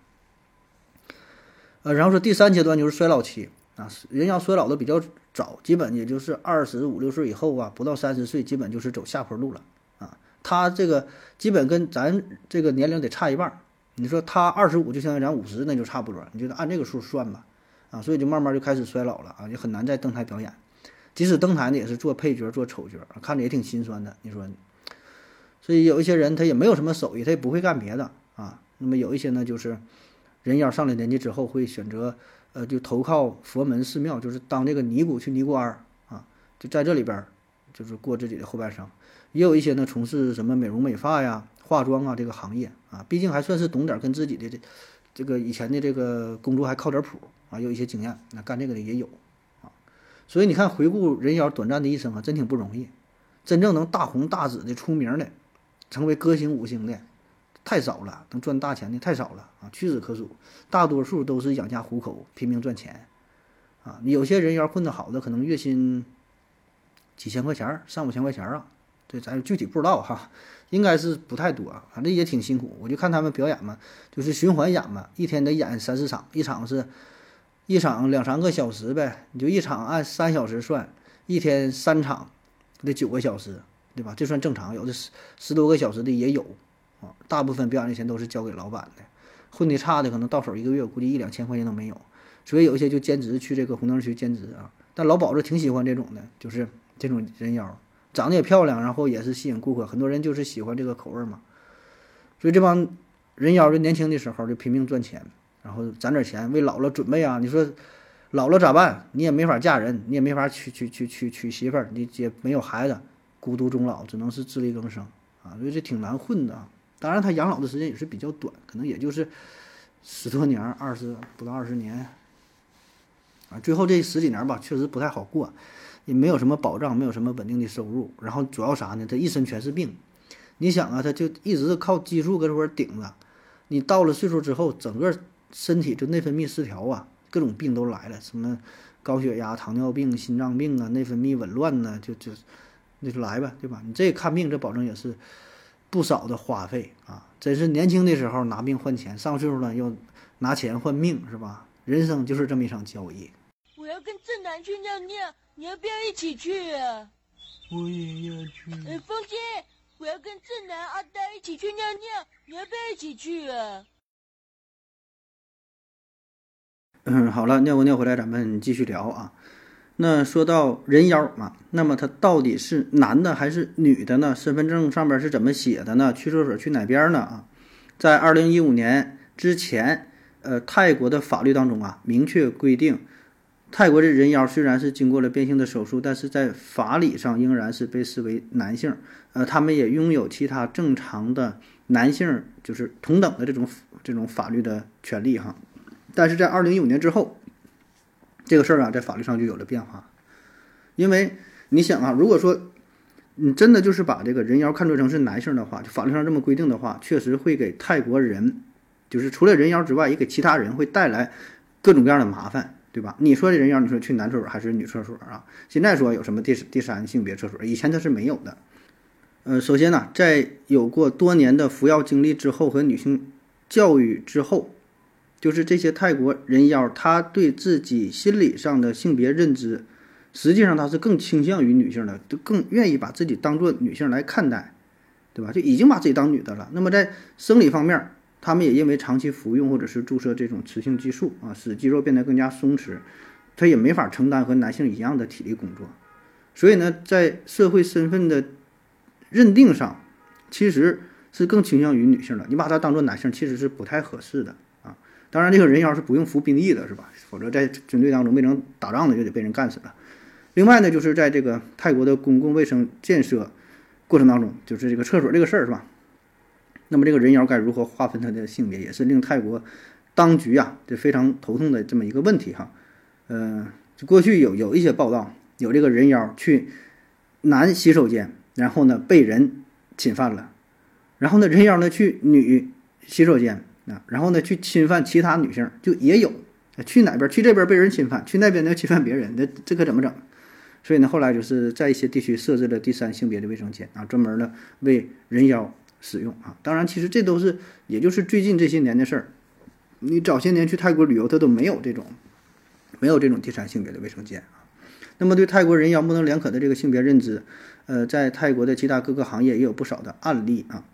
呃，然后说第三阶段就是衰老期啊，人要衰老的比较早，基本也就是二十五六岁以后啊，不到三十岁，基本就是走下坡路了啊。他这个基本跟咱这个年龄得差一半。你说他二十五就相当于咱五十，那就差不多。你就按这个数算吧，啊，所以就慢慢就开始衰老了啊，就很难再登台表演。即使登台呢，也是做配角、做丑角，看着也挺心酸的。你说，所以有一些人他也没有什么手艺，他也不会干别的啊。那么有一些呢，就是人妖上了年纪之后会选择，呃，就投靠佛门寺庙，就是当这个尼姑去尼姑庵啊，就在这里边就是过自己的后半生。也有一些呢，从事什么美容美发呀。化妆啊，这个行业啊，毕竟还算是懂点，跟自己的这这个以前的这个工作还靠点谱啊，有一些经验，那干这个的也有啊。所以你看，回顾人妖短暂的一生啊，真挺不容易。真正能大红大紫的出名的，成为歌星五星的太少了，能赚大钱的太少了啊，屈指可数。大多数都是养家糊口，拼命赚钱啊。有些人妖混得好的，可能月薪几千块钱，上五千块钱啊。对，咱具体不知道哈，应该是不太多，反正也挺辛苦。我就看他们表演嘛，就是循环演嘛，一天得演三四场，一场是一场两三个小时呗，你就一场按三小时算，一天三场得九个小时，对吧？这算正常，有的十十多个小时的也有啊。大部分表演的钱都是交给老板的，混的差的可能到手一个月，估计一两千块钱都没有。所以有一些就兼职去这个红灯区兼职啊。但老鸨子挺喜欢这种的，就是这种人妖。长得也漂亮，然后也是吸引顾客，很多人就是喜欢这个口味嘛。所以这帮人妖就年轻的时候就拼命赚钱，然后攒点钱为老了准备啊。你说老了咋办？你也没法嫁人，你也没法娶娶娶娶娶媳妇儿，你也没有孩子，孤独终老，只能是自力更生啊。所以这挺难混的。当然他养老的时间也是比较短，可能也就是十多年、二十不到二十年啊。最后这十几年吧，确实不太好过。也没有什么保障，没有什么稳定的收入，然后主要啥呢？他一身全是病。你想啊，他就一直靠激素搁这块顶着。你到了岁数之后，整个身体就内分泌失调啊，各种病都来了，什么高血压、糖尿病、心脏病啊，内分泌紊乱呢，就就那就来吧，对吧？你这看病，这保证也是不少的花费啊。真是年轻的时候拿命换钱，上岁数了又拿钱换命，是吧？人生就是这么一场交易。我要跟正南去尿尿。你要不要一起去啊？我也要去。哎，风姐，我要跟正南、阿呆一起去尿尿，你要不要一起去啊？嗯，好了，尿过尿回来，咱们继续聊啊。那说到人妖嘛，那么他到底是男的还是女的呢？身份证上边是怎么写的呢？去厕所去哪边呢？啊，在二零一五年之前，呃，泰国的法律当中啊，明确规定。泰国的人妖虽然是经过了变性的手术，但是在法理上仍然是被视为男性。呃，他们也拥有其他正常的男性就是同等的这种这种法律的权利哈。但是在二零一五年之后，这个事儿啊，在法律上就有了变化。因为你想啊，如果说你真的就是把这个人妖看作成是男性的话，就法律上这么规定的话，确实会给泰国人，就是除了人妖之外，也给其他人会带来各种各样的麻烦。对吧？你说的人妖，你说去男厕所还是女厕所啊？现在说有什么第第三性别厕所，以前它是没有的。呃，首先呢，在有过多年的服药经历之后和女性教育之后，就是这些泰国人妖，他对自己心理上的性别认知，实际上他是更倾向于女性的，就更愿意把自己当做女性来看待，对吧？就已经把自己当女的了。那么在生理方面，他们也因为长期服用或者是注射这种雌性激素啊，使肌肉变得更加松弛，他也没法承担和男性一样的体力工作。所以呢，在社会身份的认定上，其实是更倾向于女性的。你把他当做男性，其实是不太合适的。当然，这个人妖是不用服兵役的，是吧？否则在军队当中没能打仗的，就得被人干死了。另外呢，就是在这个泰国的公共卫生建设过程当中，就是这个厕所这个事儿，是吧？那么这个人妖该如何划分他的性别，也是令泰国当局啊这非常头痛的这么一个问题哈。嗯，过去有有一些报道，有这个人妖去男洗手间。然后呢，被人侵犯了，然后呢，人妖呢去女洗手间啊，然后呢去侵犯其他女性，就也有，去哪边去这边被人侵犯，去那边呢侵犯别人，那这可怎么整？所以呢，后来就是在一些地区设置了第三性别的卫生间啊，专门呢为人妖使用啊。当然，其实这都是也就是最近这些年的事儿，你早些年去泰国旅游，它都没有这种没有这种第三性别的卫生间啊。那么对泰国人妖模棱两可的这个性别认知。呃，在泰国的其他各个行业也有不少的案例啊。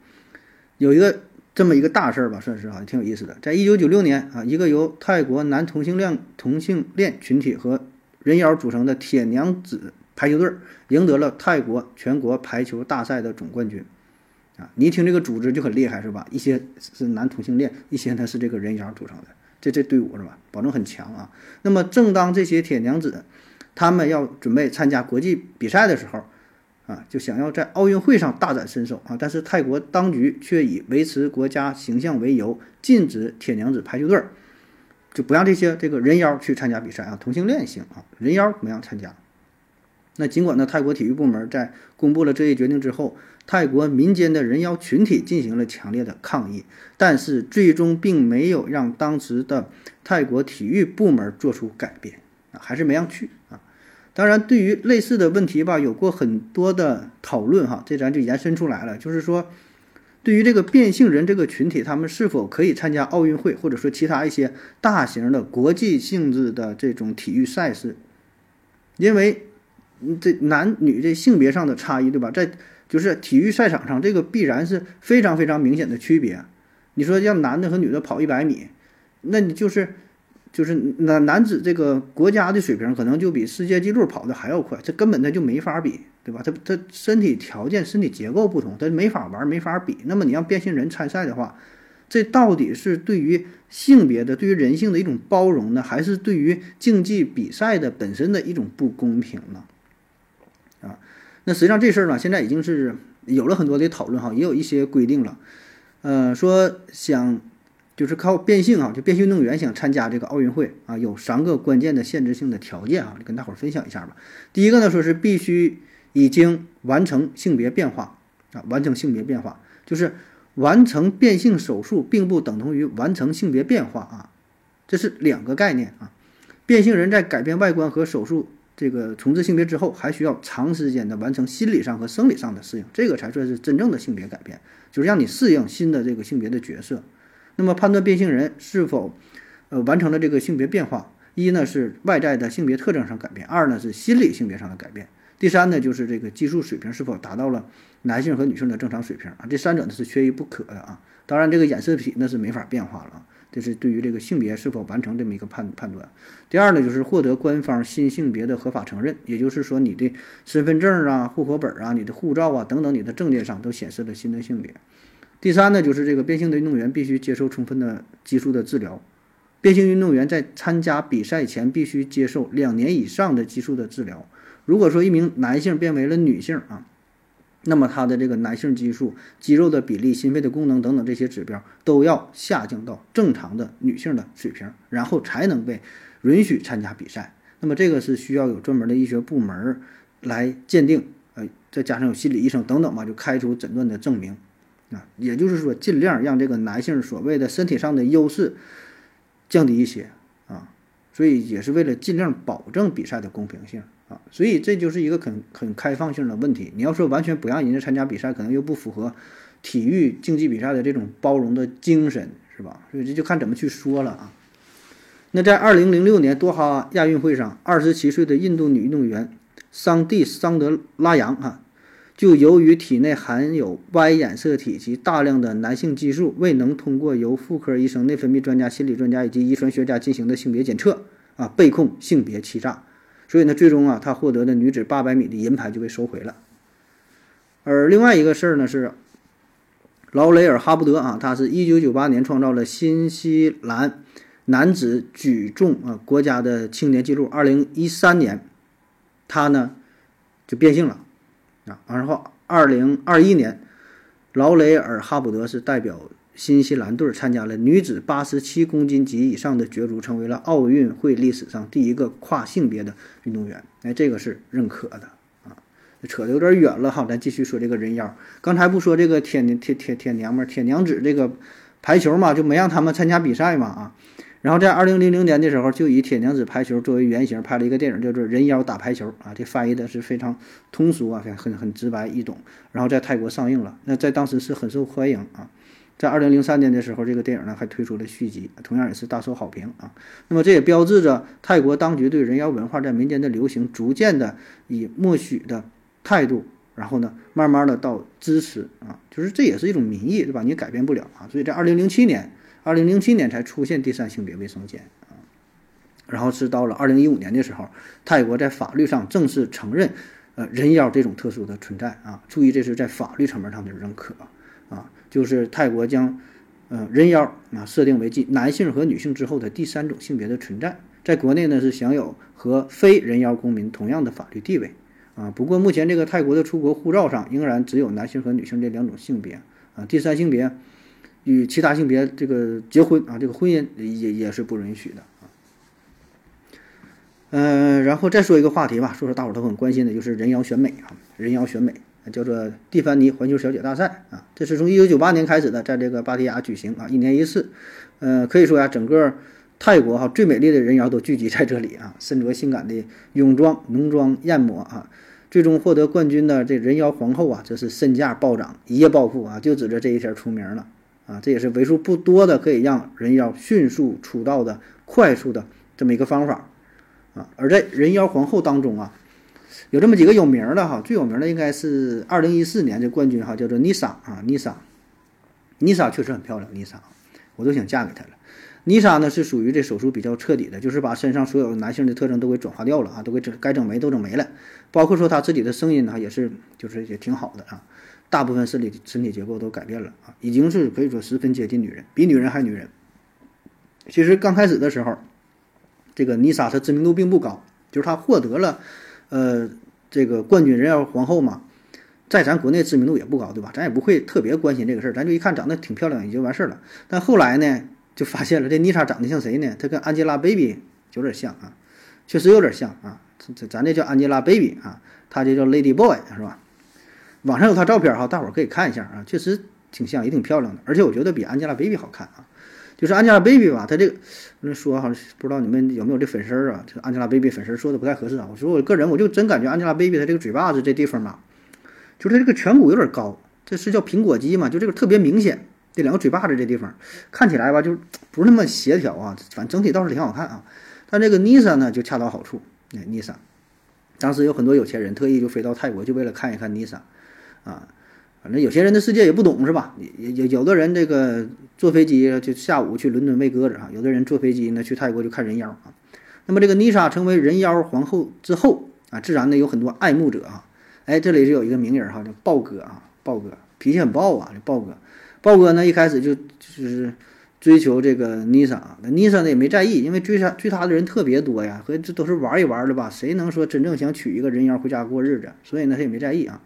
有一个这么一个大事儿吧，算是啊，挺有意思的。在一九九六年啊，一个由泰国男同性恋同性恋群体和人妖组成的铁娘子排球队赢得了泰国全国排球大赛的总冠军啊。你一听这个组织就很厉害是吧？一些是男同性恋，一些呢是这个人妖组成的，这这队伍是吧？保证很强啊。那么，正当这些铁娘子他们要准备参加国际比赛的时候，啊，就想要在奥运会上大展身手啊！但是泰国当局却以维持国家形象为由，禁止铁娘子排球队儿，就不让这些这个人妖去参加比赛啊。同性恋行啊，人妖不让参加。那尽管呢，泰国体育部门在公布了这一决定之后，泰国民间的人妖群体进行了强烈的抗议，但是最终并没有让当时的泰国体育部门做出改变啊，还是没让去啊。当然，对于类似的问题吧，有过很多的讨论哈，这咱就延伸出来了，就是说，对于这个变性人这个群体，他们是否可以参加奥运会，或者说其他一些大型的国际性质的这种体育赛事？因为这男女这性别上的差异，对吧？在就是体育赛场上，这个必然是非常非常明显的区别。你说让男的和女的跑一百米，那你就是。就是男男子这个国家的水平可能就比世界纪录跑的还要快，这根本他就没法比，对吧？他他身体条件、身体结构不同，他没法玩，没法比。那么你让变性人参赛的话，这到底是对于性别的、对于人性的一种包容呢，还是对于竞技比赛的本身的一种不公平呢？啊，那实际上这事儿呢，现在已经是有了很多的讨论哈，也有一些规定了，呃，说想。就是靠变性啊，就变性运动员想参加这个奥运会啊，有三个关键的限制性的条件啊，跟大伙儿分享一下吧。第一个呢，说是必须已经完成性别变化啊，完成性别变化，就是完成变性手术并不等同于完成性别变化啊，这是两个概念啊。变性人在改变外观和手术这个重置性别之后，还需要长时间的完成心理上和生理上的适应，这个才算是真正的性别改变，就是让你适应新的这个性别的角色。那么判断变性人是否，呃完成了这个性别变化，一呢是外在的性别特征上改变，二呢是心理性别上的改变，第三呢就是这个技术水平是否达到了男性和女性的正常水平啊，这三者呢是缺一不可的啊。当然这个染色体那是没法变化了啊，这是对于这个性别是否完成这么一个判判断。第二呢就是获得官方新性别的合法承认，也就是说你的身份证啊、户口本啊、你的护照啊等等你的证件上都显示了新的性别。第三呢，就是这个变性的运动员必须接受充分的激素的治疗。变性运动员在参加比赛前必须接受两年以上的激素的治疗。如果说一名男性变为了女性啊，那么他的这个男性激素、肌肉的比例、心肺的功能等等这些指标都要下降到正常的女性的水平，然后才能被允许参加比赛。那么这个是需要有专门的医学部门来鉴定，呃，再加上有心理医生等等吧，就开出诊断的证明。也就是说，尽量让这个男性所谓的身体上的优势降低一些啊。所以也是为了尽量保证比赛的公平性啊，所以这就是一个很很开放性的问题。你要说完全不让人家参加比赛，可能又不符合体育竞技比赛的这种包容的精神，是吧？所以这就看怎么去说了啊。那在二零零六年多哈亚运会上，二十七岁的印度女运动员桑蒂桑德拉扬啊。就由于体内含有 Y 染色体及大量的男性激素，未能通过由妇科医生、内分泌专家、心理专家以及遗传学家进行的性别检测，啊，被控性别欺诈。所以呢，最终啊，他获得的女子800米的银牌就被收回了。而另外一个事儿呢，是劳雷尔·哈布德啊，他是一九九八年创造了新西兰男子举重啊国家的青年纪录。二零一三年，他呢就变性了。啊，然后二零二一年，劳雷尔·哈普德是代表新西兰队参加了女子八十七公斤级以上的角逐，成为了奥运会历史上第一个跨性别的运动员。哎，这个是认可的啊。扯得有点远了哈，咱继续说这个人妖。刚才不说这个铁铁铁铁娘们、铁娘子这个排球嘛，就没让他们参加比赛嘛啊。然后在二零零零年的时候，就以铁娘子排球作为原型拍了一个电影，叫做《人妖打排球》啊，这翻译的是非常通俗啊，很很很直白易懂。然后在泰国上映了，那在当时是很受欢迎啊。在二零零三年的时候，这个电影呢还推出了续集，同样也是大受好评啊。那么这也标志着泰国当局对人妖文化在民间的流行逐渐的以默许的态度，然后呢慢慢的到支持啊，就是这也是一种民意，对吧？你改变不了啊。所以在二零零七年。二零零七年才出现第三性别卫生间啊，然后是到了二零一五年的时候，泰国在法律上正式承认，呃，人妖这种特殊的存在啊。注意，这是在法律层面上的认可啊，就是泰国将，呃，人妖啊设定为继男性和女性之后的第三种性别的存在，在国内呢是享有和非人妖公民同样的法律地位啊。不过目前这个泰国的出国护照上仍然只有男性和女性这两种性别啊，第三性别。与其他性别这个结婚啊，这个婚姻也也是不允许的啊。嗯，然后再说一个话题吧，说说大伙都很关心的，就是人妖选美啊，人妖选美叫做蒂凡尼环球小姐大赛啊，这是从一九九八年开始的，在这个芭提雅举行啊，一年一次。呃，可以说呀，整个泰国哈最美丽的人妖都聚集在这里啊，身着性感的泳装、浓妆艳抹啊，最终获得冠军的这人妖皇后啊，这是身价暴涨，一夜暴富啊，就指着这一天出名了。啊，这也是为数不多的可以让人妖迅速出道的快速的这么一个方法，啊，而在人妖皇后当中啊，有这么几个有名的哈，最有名的应该是二零一四年的冠军哈，叫做妮莎啊，妮莎，妮莎确实很漂亮，妮莎，我都想嫁给她了。妮莎呢是属于这手术比较彻底的，就是把身上所有男性的特征都给转化掉了啊，都给整该整没都整没了，包括说她自己的声音呢也是就是也挺好的啊。大部分身体身体结构都改变了啊，已经是可以说十分接近女人，比女人还女人。其实刚开始的时候，这个妮莎她知名度并不高，就是她获得了，呃，这个冠军人妖皇后嘛，在咱国内知名度也不高，对吧？咱也不会特别关心这个事儿，咱就一看长得挺漂亮也就完事儿了。但后来呢，就发现了这妮莎长得像谁呢？她跟 Angelababy 有点像啊，确实有点像啊。这咱这叫 Angelababy 啊，她这叫 Lady Boy 是吧？网上有她照片哈，大伙儿可以看一下啊，确实挺像，也挺漂亮的，而且我觉得比 Angelababy 好看啊。就是 Angelababy 吧，她这个说哈，不知道你们有没有这粉丝儿啊？这 Angelababy 粉丝说的不太合适啊。我说我个人我就真感觉 Angelababy 她这个嘴巴子这地方吧，就是她这个颧骨有点高，这是叫苹果肌嘛？就这个特别明显，这两个嘴巴子这地方看起来吧，就不是那么协调啊。反正整体倒是挺好看啊。但这个 Nisa 呢，就恰到好处。哎，Nisa，当时有很多有钱人特意就飞到泰国，就为了看一看 Nisa。啊，反正有些人的世界也不懂是吧？有有有的人这个坐飞机就下午去伦敦喂鸽子啊，有的人坐飞机呢去泰国就看人妖啊。那么这个妮莎成为人妖皇后之后啊，自然呢有很多爱慕者啊。哎，这里是有一个名人哈，叫豹哥啊，豹哥脾气很暴啊，这豹哥。豹哥呢一开始就就是追求这个妮莎，那妮莎呢也没在意，因为追她追她的人特别多呀，和这都是玩一玩的吧，谁能说真正想娶一个人妖回家过日子？所以呢他也没在意啊。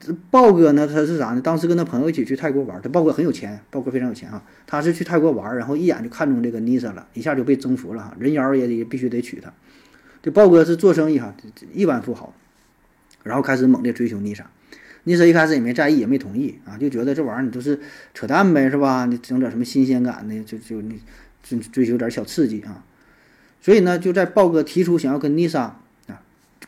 这豹哥呢？他是啥呢？当时跟他朋友一起去泰国玩，他豹哥很有钱，豹哥非常有钱啊。他是去泰国玩，然后一眼就看中这个妮莎了，一下就被征服了哈。人妖也也必须得娶她。这豹哥是做生意哈，亿万富豪，然后开始猛烈追求妮莎。妮莎一开始也没在意，也没同意啊，就觉得这玩意儿你都是扯淡呗，是吧？你整点什么新鲜感的，就就你追追求点小刺激啊。所以呢，就在豹哥提出想要跟妮莎啊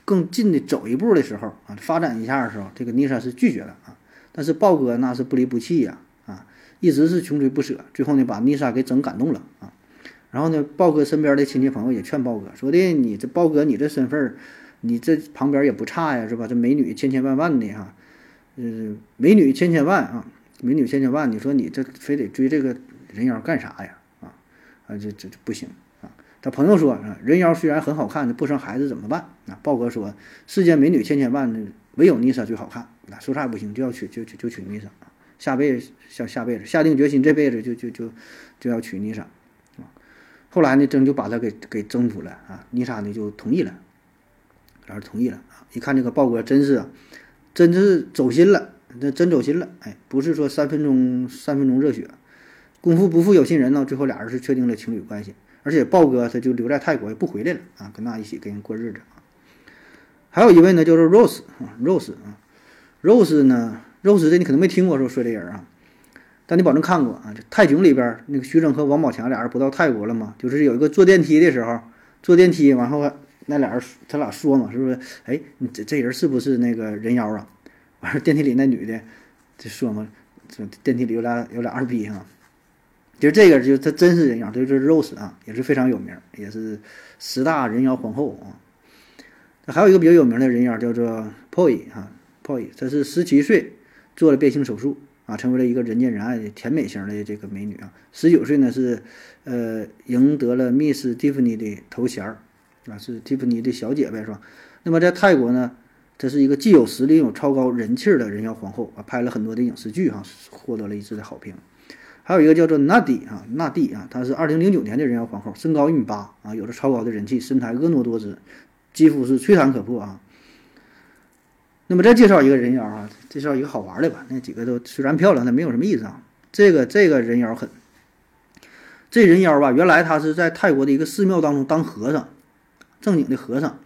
更近的走一步的时候啊，发展一下的时候，这个妮莎是拒绝了啊。但是豹哥那是不离不弃呀啊，一直是穷追不舍，最后呢把妮莎给整感动了啊。然后呢，豹哥身边的亲戚朋友也劝豹哥说的：“你这豹哥，你这身份，你这旁边也不差呀，是吧？这美女千千万万的哈，嗯，美女千千万啊，美女千千万，你说你这非得追这个人妖干啥呀？啊啊，这这这不行！他朋友说啊，人妖虽然很好看，不生孩子怎么办？啊，豹哥说，世间美女千千万，唯有妮莎最好看，那说啥也不行，就要娶就就就娶妮莎，下辈子下下辈子下定决心，这辈子就就就就要娶妮莎。后来呢，真就把他给给征服了啊！妮莎呢就同意了，然后同意了啊！一看这个豹哥真是，真是走心了，那真走心了，哎，不是说三分钟三分钟热血，功夫不负有心人呢。最后俩人是确定了情侣关系，而且豹哥他就留在泰国也不回来了啊，跟那一起跟人过日子啊。还有一位呢，就是 Rose 啊，Rose 啊，Rose 呢，Rose 这你可能没听过说说这人啊。但你保证看过啊？这泰囧里边那个徐峥和王宝强俩人不到泰国了吗？就是有一个坐电梯的时候，坐电梯，然后那俩人他俩说嘛，是不是？哎，你这这人是不是那个人妖啊？完事电梯里那女的就说嘛，这电梯里有俩有俩二逼哈。就这个就他真是人妖，就是 Rose 啊，也是非常有名，也是十大人妖皇后啊。还有一个比较有名的人妖叫做 Poi 哈，Poi，她是十七岁做了变性手术。啊，成为了一个人见人爱的甜美型的这个美女啊！十九岁呢是，呃，赢得了 Miss Tiffany 的头衔儿，啊，是蒂芙尼的小姐呗，是吧？那么在泰国呢，这是一个既有实力又有超高人气的人妖皇后啊，拍了很多的影视剧哈，获得了一致的好评。还有一个叫做纳迪啊，纳迪啊，她是二零零九年的人妖皇后，身高一米八啊，有着超高的人气，身材婀娜多姿，肌肤是吹弹可破啊。那么再介绍一个人妖啊，介绍一个好玩的吧。那几个都虽然漂亮，但没有什么意思啊。这个这个人妖狠，这人妖吧，原来他是在泰国的一个寺庙当中当和尚，正经的和尚。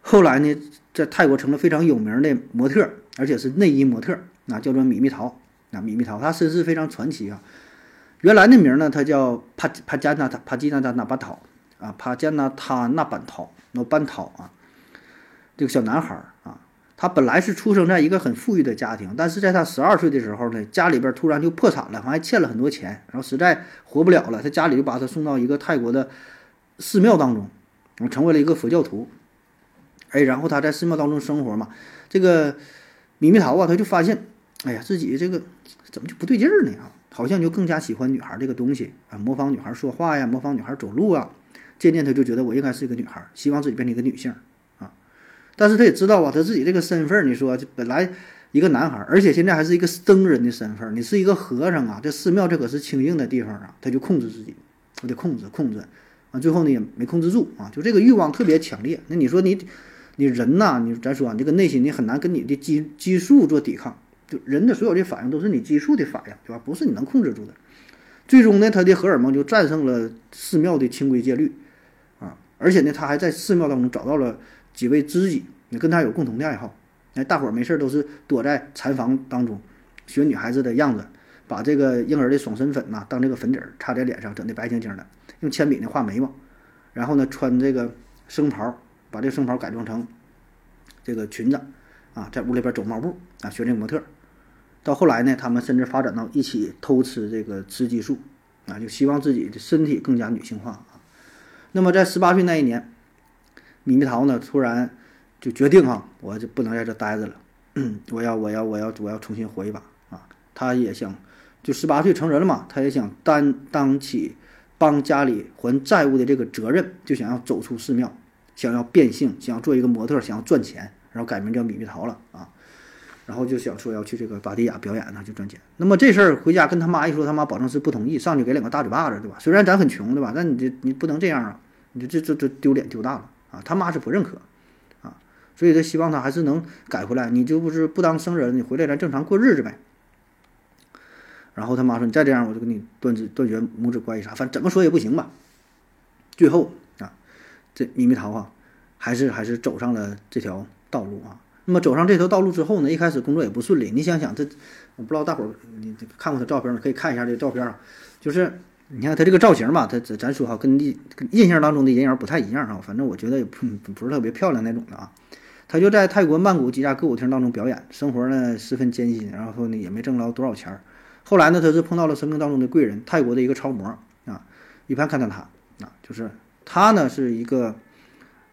后来呢，在泰国成了非常有名的模特，而且是内衣模特，那叫做米蜜桃。那米米桃，他身世非常传奇啊。原来的名呢，他叫帕帕加纳塔帕基纳达纳巴桃啊，帕加纳他纳班桃那班桃啊，这个小男孩啊。他本来是出生在一个很富裕的家庭，但是在他十二岁的时候呢，家里边突然就破产了，还欠了很多钱，然后实在活不了了，他家里就把他送到一个泰国的寺庙当中，成为了一个佛教徒。哎，然后他在寺庙当中生活嘛，这个米米桃啊，他就发现，哎呀，自己这个怎么就不对劲儿呢？啊，好像就更加喜欢女孩这个东西啊，模仿女孩说话呀，模仿女孩走路啊，渐渐他就觉得我应该是一个女孩，希望自己变成一个女性啊。但是他也知道啊，他自己这个身份你说本来一个男孩，而且现在还是一个僧人的身份你是一个和尚啊，这寺庙这可是清净的地方啊，他就控制自己，他得控制控制，啊，最后呢也没控制住啊，就这个欲望特别强烈。那你说你，你人呐，你咱说你这个内心你很难跟你的激激素做抵抗，就人的所有的反应都是你激素的反应，对吧？不是你能控制住的。最终呢，他的荷尔蒙就战胜了寺庙的清规戒律，啊，而且呢，他还在寺庙当中找到了。几位知己，你跟他有共同的爱好，哎，大伙儿没事儿都是躲在禅房当中，学女孩子的样子，把这个婴儿的爽身粉呐当这个粉底儿擦在脸上，整的白晶晶的，用铅笔呢画眉毛，然后呢穿这个僧袍，把这个僧袍改装成这个裙子，啊，在屋里边走猫步啊，学这个模特。到后来呢，他们甚至发展到一起偷吃这个雌激素，啊，就希望自己的身体更加女性化啊。那么在十八岁那一年。米蜜桃呢，突然就决定哈，我就不能在这待着了，我要我要我要我要重新活一把啊！他也想，就十八岁成人了嘛，他也想担当起帮家里还债务的这个责任，就想要走出寺庙，想要变性，想要做一个模特，想要赚钱，然后改名叫米蜜桃了啊！然后就想说要去这个巴迪亚表演呢，就赚钱。那么这事儿回家跟他妈一说，他妈保证是不同意，上去给两个大嘴巴子，对吧？虽然咱很穷，对吧？但你这你不能这样啊！你这这这这丢脸丢大了。啊，他妈是不认可，啊，所以他希望他还是能改回来。你就不是不当僧人，你回来咱正常过日子呗。然后他妈说：“你再这样，我就跟你断子断绝母子关系啥，反正怎么说也不行吧。”最后啊，这咪咪桃啊，还是还是走上了这条道路啊。那么走上这条道路之后呢，一开始工作也不顺利。你想想，这我不知道大伙儿你看过他照片？可以看一下这照片啊，就是你看他这个造型吧，他咱咱说哈，跟印印象当中的人妖不太一样哈，反正我觉得也不不是特别漂亮那种的啊。他就在泰国曼谷几家歌舞厅当中表演，生活呢十分艰辛，然后呢也没挣着多少钱儿。后来呢，他是碰到了生命当中的贵人，泰国的一个超模啊，一拍看到他啊，就是他呢是一个，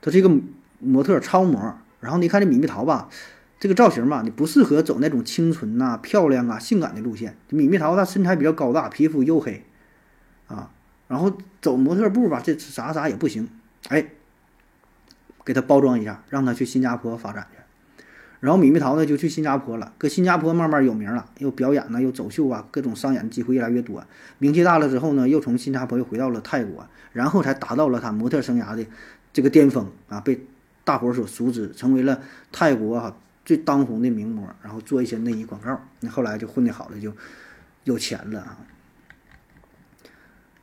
他是一个模特超模，然后你看这米蜜桃吧，这个造型吧，你不适合走那种清纯呐、漂亮啊、性感的路线。米蜜桃她身材比较高大，皮肤黝黑啊，然后走模特步吧，这啥啥也不行，哎。给她包装一下，让她去新加坡发展去。然后米蜜桃呢就去新加坡了，搁新加坡慢慢有名了，又表演呢，又走秀啊，各种商演的机会越来越多，名气大了之后呢，又从新加坡又回到了泰国，然后才达到了她模特生涯的这个巅峰啊，被大伙所熟知，成为了泰国哈最当红的名模，然后做一些内衣广告。那后来就混得好了，就有钱了啊。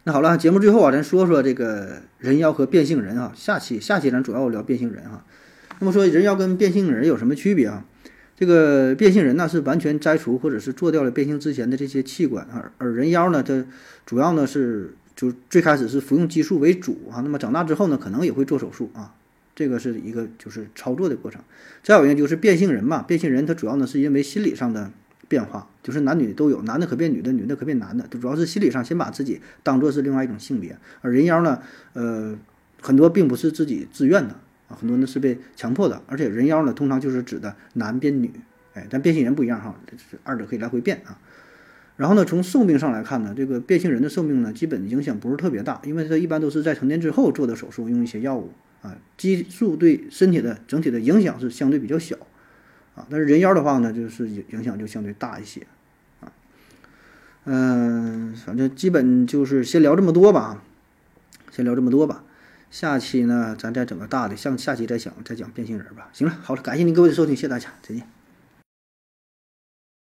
那好了，节目最后啊，咱说说这个人妖和变性人啊。下期下期咱主要聊变性人哈。那么说人妖跟变性人有什么区别啊？这个变性人呢是完全摘除或者是做掉了变性之前的这些器官啊，而人妖呢，它主要呢是就最开始是服用激素为主啊。那么长大之后呢，可能也会做手术啊。这个是一个就是操作的过程。再有一个就是变性人嘛，变性人他主要呢是因为心理上的。变化就是男女都有，男的可变女的，女的可变男的，主要是心理上先把自己当做是另外一种性别。而人妖呢，呃，很多并不是自己自愿的啊，很多呢是被强迫的。而且人妖呢，通常就是指的男变女，哎，但变性人不一样哈，是二者可以来回变啊。然后呢，从寿命上来看呢，这个变性人的寿命呢，基本影响不是特别大，因为他一般都是在成年之后做的手术，用一些药物啊，激素对身体的整体的影响是相对比较小。啊，但是人妖的话呢，就是影影响就相对大一些，啊，嗯，反正基本就是先聊这么多吧，先聊这么多吧，下期呢咱再整个大的，像下期再讲再讲变性人吧。行了，好了，感谢您各位的收听，谢谢大家，再见。